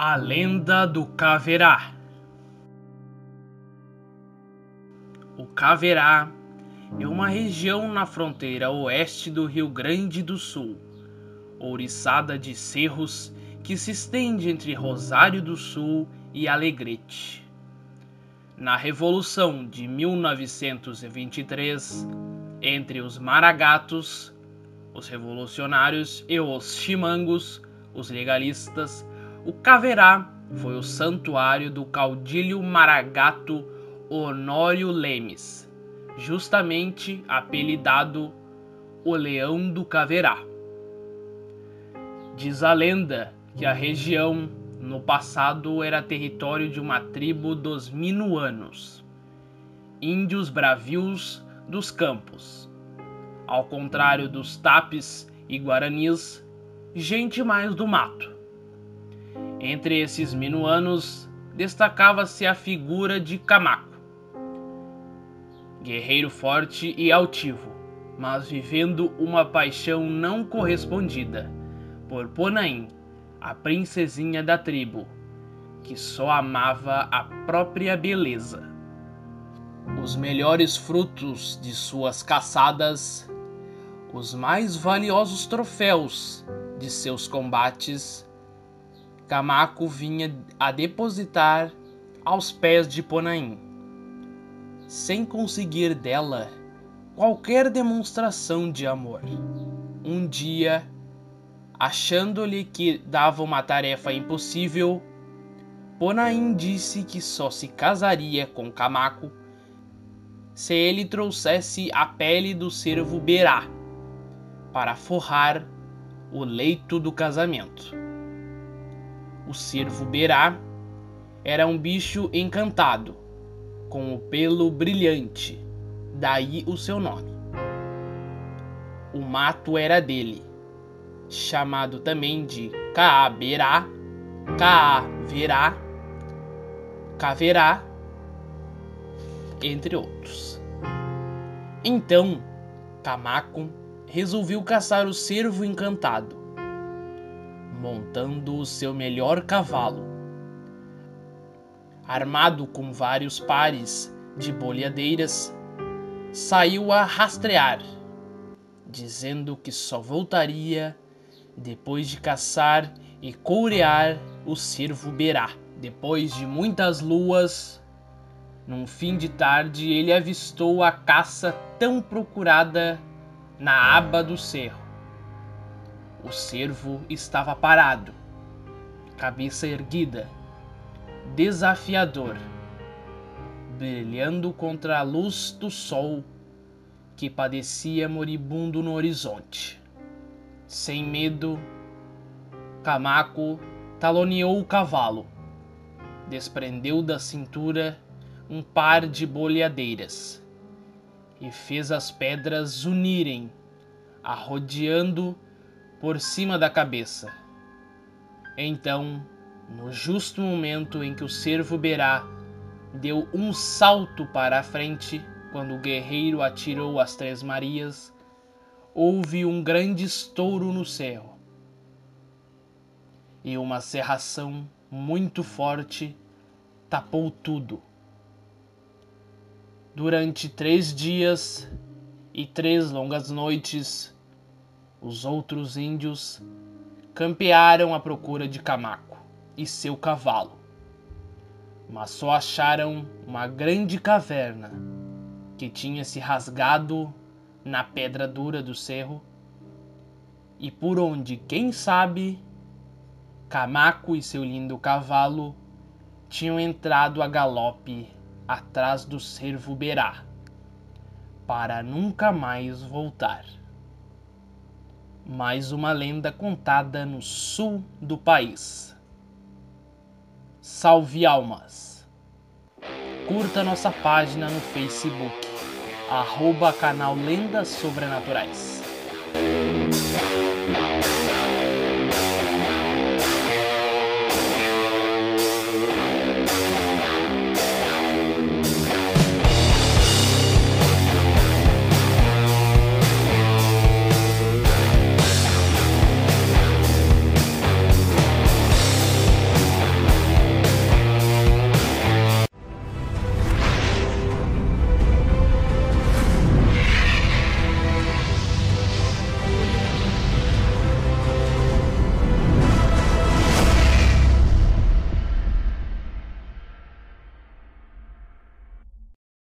A lenda do Caverá. O Caverá é uma região na fronteira oeste do Rio Grande do Sul, ouriçada de cerros que se estende entre Rosário do Sul e Alegrete. Na Revolução de 1923, entre os maragatos, os revolucionários e os chimangos, os legalistas, o Caverá foi o santuário do caudilho maragato Honório Lemes, justamente apelidado o Leão do Caverá. Diz a lenda que a região no passado era território de uma tribo dos Minuanos, índios bravios dos campos. Ao contrário dos tapes e guaranis, gente mais do mato. Entre esses minuanos destacava-se a figura de Camaco, guerreiro forte e altivo, mas vivendo uma paixão não correspondida por Ponaim, a princesinha da tribo, que só amava a própria beleza. Os melhores frutos de suas caçadas, os mais valiosos troféus de seus combates, Camaco vinha a depositar aos pés de Ponaim, sem conseguir dela qualquer demonstração de amor. Um dia, achando-lhe que dava uma tarefa impossível, Ponaim disse que só se casaria com Camaco se ele trouxesse a pele do cervo Berá para forrar o leito do casamento. O cervo Berá era um bicho encantado, com o pelo brilhante, daí o seu nome. O mato era dele, chamado também de Caaberá, Caaverá, Caverá, entre outros. Então, Camaco resolveu caçar o cervo encantado, montando o seu melhor cavalo. Armado com vários pares de bolhadeiras, saiu a rastrear, dizendo que só voltaria depois de caçar e courear o cervo berá. Depois de muitas luas, num fim de tarde, ele avistou a caça tão procurada na aba do cerro. O cervo estava parado, cabeça erguida, desafiador, brilhando contra a luz do sol que padecia moribundo no horizonte. Sem medo, Camaco taloneou o cavalo, desprendeu da cintura um par de bolhadeiras e fez as pedras unirem, arrodeando por cima da cabeça. Então, no justo momento em que o cervo Berá deu um salto para a frente, quando o guerreiro atirou as Três Marias, houve um grande estouro no cerro. E uma serração muito forte tapou tudo. Durante três dias e três longas noites, os outros índios campearam à procura de Camaco e seu cavalo, mas só acharam uma grande caverna que tinha se rasgado na pedra dura do cerro e por onde, quem sabe, Camaco e seu lindo cavalo tinham entrado a galope atrás do cervo Berá, para nunca mais voltar. Mais uma lenda contada no sul do país. Salve almas! Curta nossa página no Facebook, arroba canal Lendas Sobrenaturais.